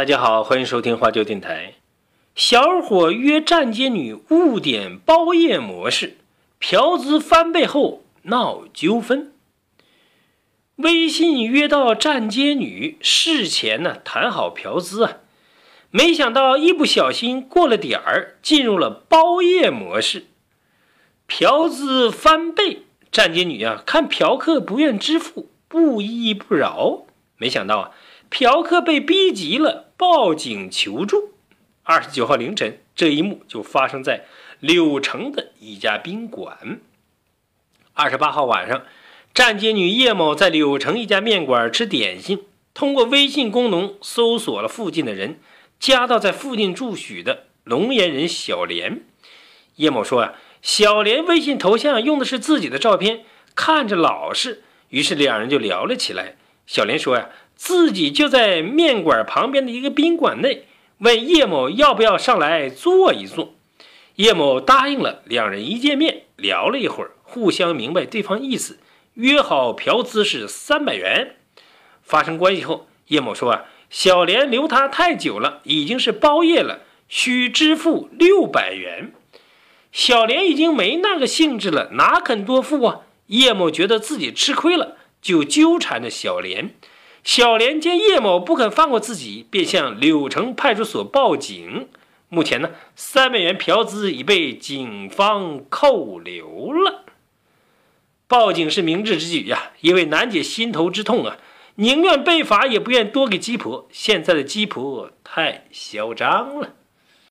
大家好，欢迎收听花椒电台。小伙约站街女误点包夜模式，嫖资翻倍后闹纠纷。微信约到站街女，事前呢谈好嫖资啊，没想到一不小心过了点儿，进入了包夜模式，嫖资翻倍。站街女啊，看嫖客不愿支付，不依不饶，没想到啊。嫖客被逼急了，报警求助。二十九号凌晨，这一幕就发生在柳城的一家宾馆。二十八号晚上，站街女叶某在柳城一家面馆吃点心，通过微信功能搜索了附近的人，加到在附近住许的龙岩人小莲。叶某说：“啊，小莲微信头像用的是自己的照片，看着老实。”于是两人就聊了起来。小莲说：“呀。”自己就在面馆旁边的一个宾馆内，问叶某要不要上来坐一坐。叶某答应了。两人一见面，聊了一会儿，互相明白对方意思，约好嫖资是三百元。发生关系后，叶某说：“啊，小莲留他太久了，已经是包夜了，需支付六百元。”小莲已经没那个兴致了，哪肯多付啊？叶某觉得自己吃亏了，就纠缠着小莲。小莲见叶某不肯放过自己，便向柳城派出所报警。目前呢，三百元嫖资已被警方扣留了。报警是明智之举呀，因为难解心头之痛啊，宁愿被罚也不愿多给鸡婆。现在的鸡婆太嚣张了。